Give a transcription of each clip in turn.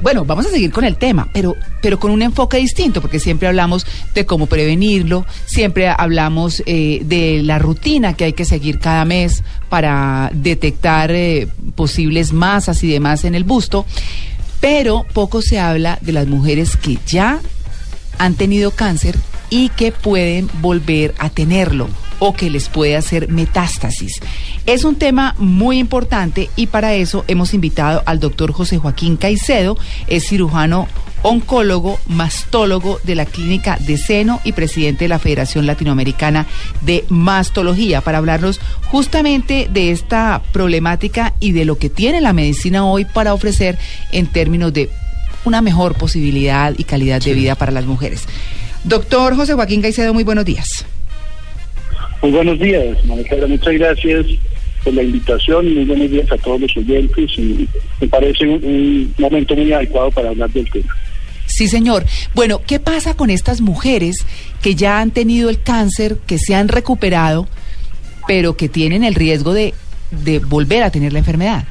bueno, vamos a seguir con el tema, pero, pero con un enfoque distinto, porque siempre hablamos de cómo prevenirlo, siempre hablamos eh, de la rutina que hay que seguir cada mes para detectar eh, posibles masas y demás en el busto, pero poco se habla de las mujeres que ya han tenido cáncer y que pueden volver a tenerlo o que les puede hacer metástasis. Es un tema muy importante y para eso hemos invitado al doctor José Joaquín Caicedo, es cirujano oncólogo, mastólogo de la Clínica de Seno y presidente de la Federación Latinoamericana de Mastología, para hablarnos justamente de esta problemática y de lo que tiene la medicina hoy para ofrecer en términos de una mejor posibilidad y calidad de vida para las mujeres. Doctor José Joaquín Caicedo, muy buenos días. Muy buenos días, María Muchas gracias por la invitación y muy buenos días a todos los oyentes. Y me parece un, momento muy adecuado para hablar del tema. Sí, señor. Bueno, ¿qué pasa con estas mujeres que ya han tenido el cáncer, que se han recuperado, pero que tienen el riesgo de volver a tener la enfermedad?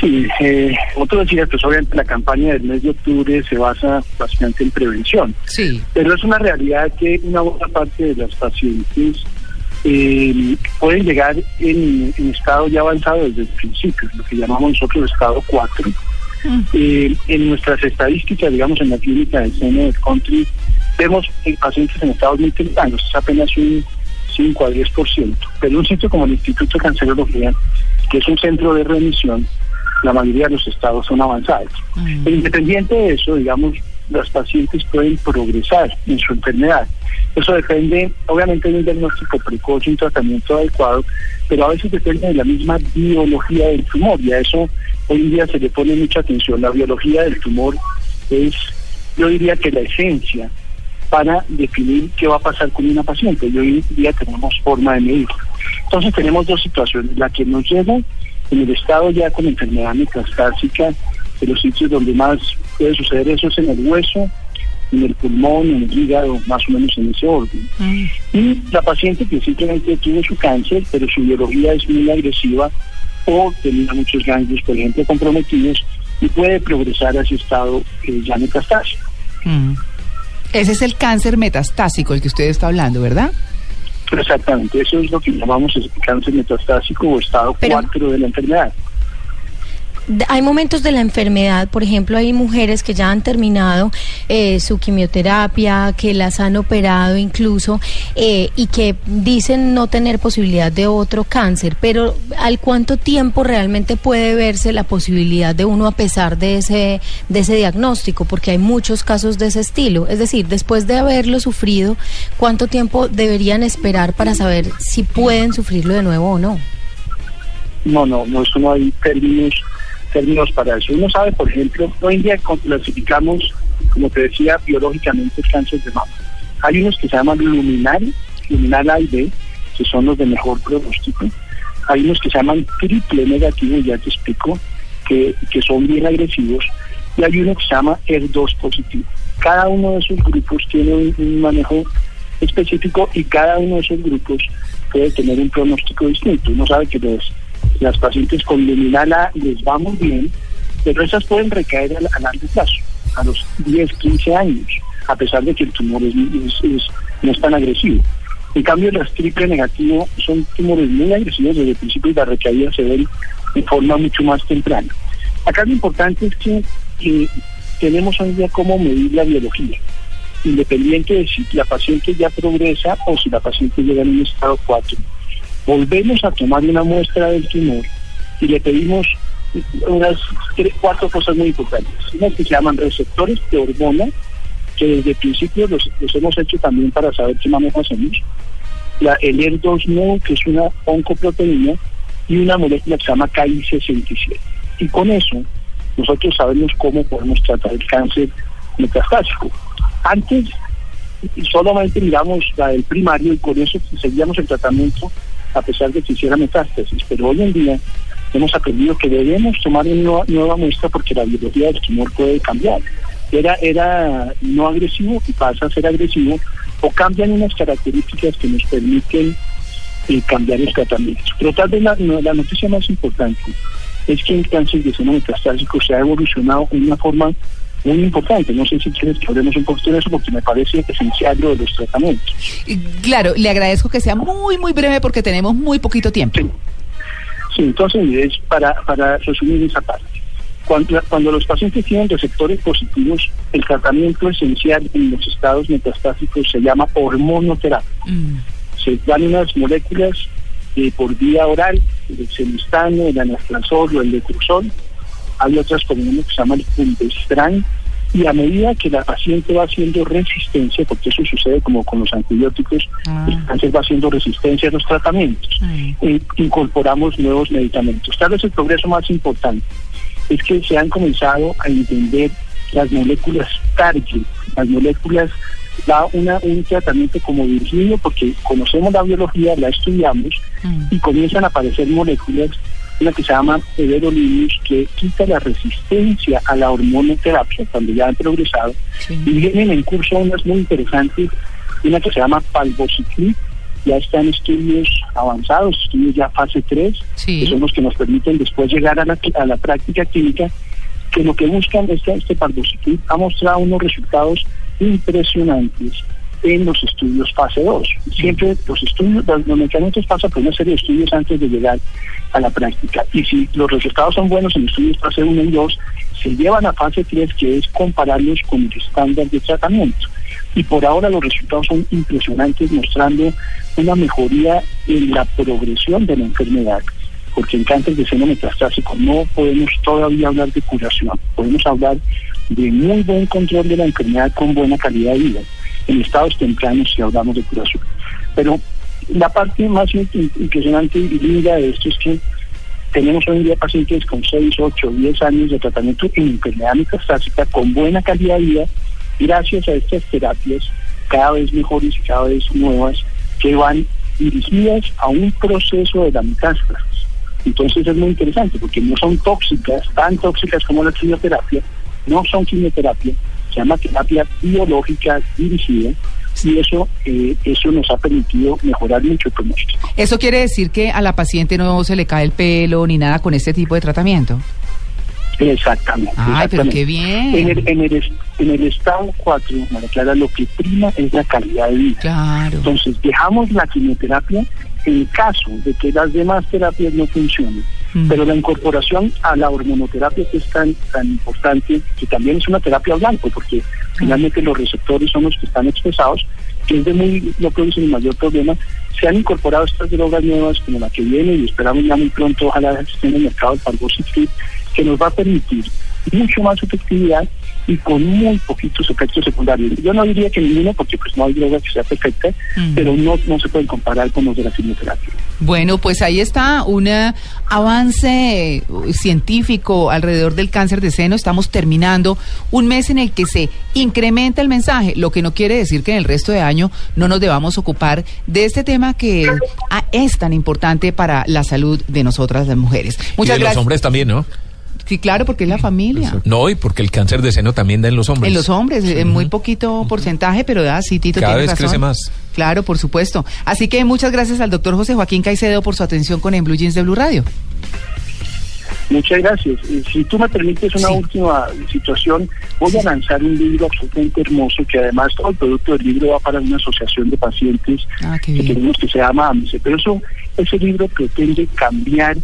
Sí, eh, como tú decías, pues obviamente la campaña del mes de octubre se basa bastante en prevención. Sí. Pero es una realidad que una buena parte de las pacientes eh, pueden llegar en, estado ya avanzado desde el principio, lo que llamamos nosotros estado 4. Mm. Eh, en nuestras estadísticas, digamos, en la clínica del seno del country, vemos pacientes en estados muy tempranos, es apenas un 5 a 10%. Pero un sitio como el Instituto de Cancerología, que es un centro de remisión, la mayoría de los estados son avanzados. Mm. independiente de eso, digamos, las pacientes pueden progresar en su enfermedad. Eso depende, obviamente, de un diagnóstico precoz y un tratamiento adecuado, pero a veces depende de la misma biología del tumor y a eso hoy en día se le pone mucha atención. La biología del tumor es, yo diría que la esencia para definir qué va a pasar con una paciente y hoy en día tenemos forma de medirlo. Entonces tenemos dos situaciones, la que nos lleva en el estado ya con enfermedad metastásica, de los sitios donde más puede suceder eso es en el hueso, en el pulmón, en el hígado, más o menos en ese orden. Mm. Y la paciente que simplemente tuvo su cáncer, pero su biología es muy agresiva o tenía muchos ganglios, por ejemplo, comprometidos y puede progresar a ese estado eh, ya metastásico. Mm. Ese es el cáncer metastásico el que usted está hablando, ¿verdad? Exactamente, eso es lo que llamamos el cáncer metastásico o estado 4 de la enfermedad hay momentos de la enfermedad, por ejemplo, hay mujeres que ya han terminado eh, su quimioterapia, que las han operado incluso eh, y que dicen no tener posibilidad de otro cáncer, pero ¿al cuánto tiempo realmente puede verse la posibilidad de uno a pesar de ese, de ese diagnóstico? Porque hay muchos casos de ese estilo. Es decir, después de haberlo sufrido, ¿cuánto tiempo deberían esperar para saber si pueden sufrirlo de nuevo o no? No, no, no, eso no hay términos términos para eso. Uno sabe, por ejemplo, hoy en día clasificamos, como te decía, biológicamente cáncer de mama. Hay unos que se llaman luminal, luminal A y B, que son los de mejor pronóstico. Hay unos que se llaman triple negativo, ya te explico, que, que son bien agresivos. Y hay uno que se llama ER2 positivo. Cada uno de esos grupos tiene un, manejo específico y cada uno de esos grupos puede tener un pronóstico distinto. Uno sabe que los las pacientes con luminal A les va muy bien, pero esas pueden recaer a, largo plazo, a los 10, 15 años, a pesar de que el tumor es, no es tan agresivo. En cambio, las triple negativo son tumores muy agresivos desde el principio y la recaída se ven de forma mucho más temprana. Acá lo importante es que tenemos hoy día cómo medir la biología, independiente de si la paciente ya progresa o si la paciente llega en un estado 4 volvemos a tomar una muestra del tumor y le pedimos unas cuatro cosas muy importantes. Unas que se llaman receptores de hormona, que desde el principio los, hemos hecho también para saber qué manejo hacemos. La, el ER2-NO, que es una oncoproteína, y una molécula que se llama KI67. Y con eso nosotros sabemos cómo podemos tratar el cáncer metastásico. Antes solamente miramos la del primario y con eso seguíamos el tratamiento a pesar de que hiciera metástasis. Pero hoy en día hemos aprendido que debemos tomar una nueva, muestra porque la biología del tumor puede cambiar. Era, era no agresivo y pasa a ser agresivo o cambian unas características que nos permiten eh, cambiar el tratamiento. Pero tal vez la, la noticia más importante es que el cáncer de seno metastásico se ha evolucionado en una forma muy importante. No sé si quieres que hablemos un poquito de eso porque me parece esencial lo de los tratamientos. Claro, le agradezco que sea muy, muy breve porque tenemos muy poquito tiempo. Sí, sí entonces es para, para resumir esa parte. Cuando, cuando los pacientes tienen receptores positivos, el tratamiento esencial en los estados metastásicos se llama hormonoterapia. Mm. Se dan unas moléculas eh, por vía oral, el semistano, el anastrozol o el letrozol. Hay otras como uno que se llama el fulvestrán. Y a medida que la paciente va haciendo resistencia, porque eso sucede como con los antibióticos, ah. el cáncer va haciendo resistencia a los tratamientos, eh, incorporamos nuevos medicamentos. Tal vez el progreso más importante es que se han comenzado a entender las moléculas target, las moléculas da una, un tratamiento como dirigido porque conocemos la biología, la estudiamos mm. y comienzan a aparecer moléculas, una que se llama everolimus, que quita la resistencia a la hormonoterapia cuando ya han progresado. Y vienen en curso unas muy interesantes, una que se llama palbociclib, ya están estudios avanzados, estudios ya fase 3, que son los que nos permiten después llegar a la, a la práctica clínica, que lo que buscan este, este ha mostrado unos resultados impresionantes en los estudios fase 2. Siempre los estudios, los, medicamentos pasan por una serie de estudios antes de llegar a la práctica. Y si los resultados son buenos en estudios fase 1 y 2, se llevan a fase 3, que es compararlos con el estándar de tratamiento. Y por ahora los resultados son impresionantes, mostrando una mejoría en la progresión de la enfermedad porque en cáncer de seno metastásico no podemos todavía hablar de curación, podemos hablar de muy buen control de la enfermedad con buena calidad de vida en estados tempranos si hablamos de curación. Pero la parte más impresionante y linda de esto es que tenemos hoy en día pacientes con 6, 8, 10 años de tratamiento en enfermedad metastásica con buena calidad de vida gracias a estas terapias cada vez mejores y cada vez nuevas que van dirigidas a un proceso de la metástasis. Entonces es muy interesante porque no son tóxicas, tan tóxicas como la quimioterapia, no son quimioterapia, se llama terapia biológica dirigida y eso eh, eso nos ha permitido mejorar mucho el pronóstico. ¿Eso quiere decir que a la paciente no se le cae el pelo ni nada con este tipo de tratamiento? Exactamente. Ay, pero qué bien. En el, en el, en el estado 4, María Clara, lo que prima es la calidad de vida. Claro. Entonces, dejamos la quimioterapia en caso de que las demás terapias no funcionen. Mm. Pero la incorporación a la hormonoterapia que es tan, tan importante, que también es una terapia blanco, porque finalmente los receptores son los que están expresados, que es de muy, no producen el mayor problema, se han incorporado estas drogas nuevas como la que viene y esperamos ya muy pronto, ojalá estén en el mercado el Pargositrid, que nos va a permitir mucho más efectividad y con muy poquitos efectos secundarios. Yo no diría que ninguno, porque pues no hay droga que sea perfecta, pero no, no se pueden comparar con los de la quimioterapia. Bueno, pues ahí está un avance científico alrededor del cáncer de seno. Estamos terminando un mes en el que se incrementa el mensaje, lo que no quiere decir que en el resto de año no nos debamos ocupar de este tema que es tan importante para la salud de nosotras las mujeres. Muchas y de los hombres también, ¿no? Sí, claro, porque es la familia. No, y porque el cáncer de seno también da en los hombres. En los hombres, en muy poquito porcentaje, pero da, sí, Tito Cada vez crece más. Claro, por supuesto. Así que muchas gracias al doctor José Joaquín Caicedo por su atención con En Blue Jeans de Blue Radio. Muchas gracias. Si tú me permites una última situación, voy a lanzar un libro absolutamente hermoso que además todo el producto del libro va para una asociación de pacientes ah, que tenemos que se llama AMSE. Pero eso, ese libro pretende cambiar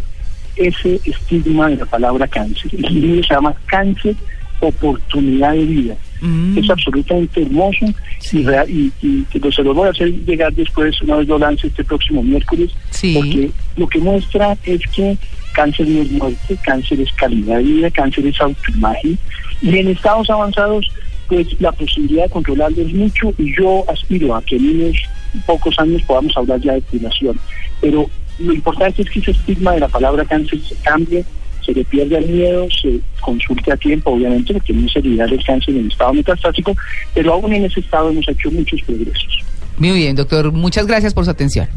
ese estigma de la palabra cáncer. El libro se llama Cáncer, Oportunidad de Vida. Mm. Es absolutamente hermoso y, real, y, se lo voy a hacer llegar después, una vez lo lance este próximo miércoles, porque lo que muestra es que cáncer no es muerte, cáncer es calidad de vida, cáncer es autoimagen, y en estados avanzados, pues la posibilidad de controlarlo es mucho, y yo aspiro a que en unos pocos años podamos hablar ya de curación. Pero lo importante es que ese estigma de la palabra cáncer se cambie, se le pierda el miedo, se consulte a tiempo, obviamente, porque no se libera el cáncer en estado metastásico, pero aún en ese estado hemos hecho muchos progresos. Muy bien, doctor. Muchas gracias por su atención.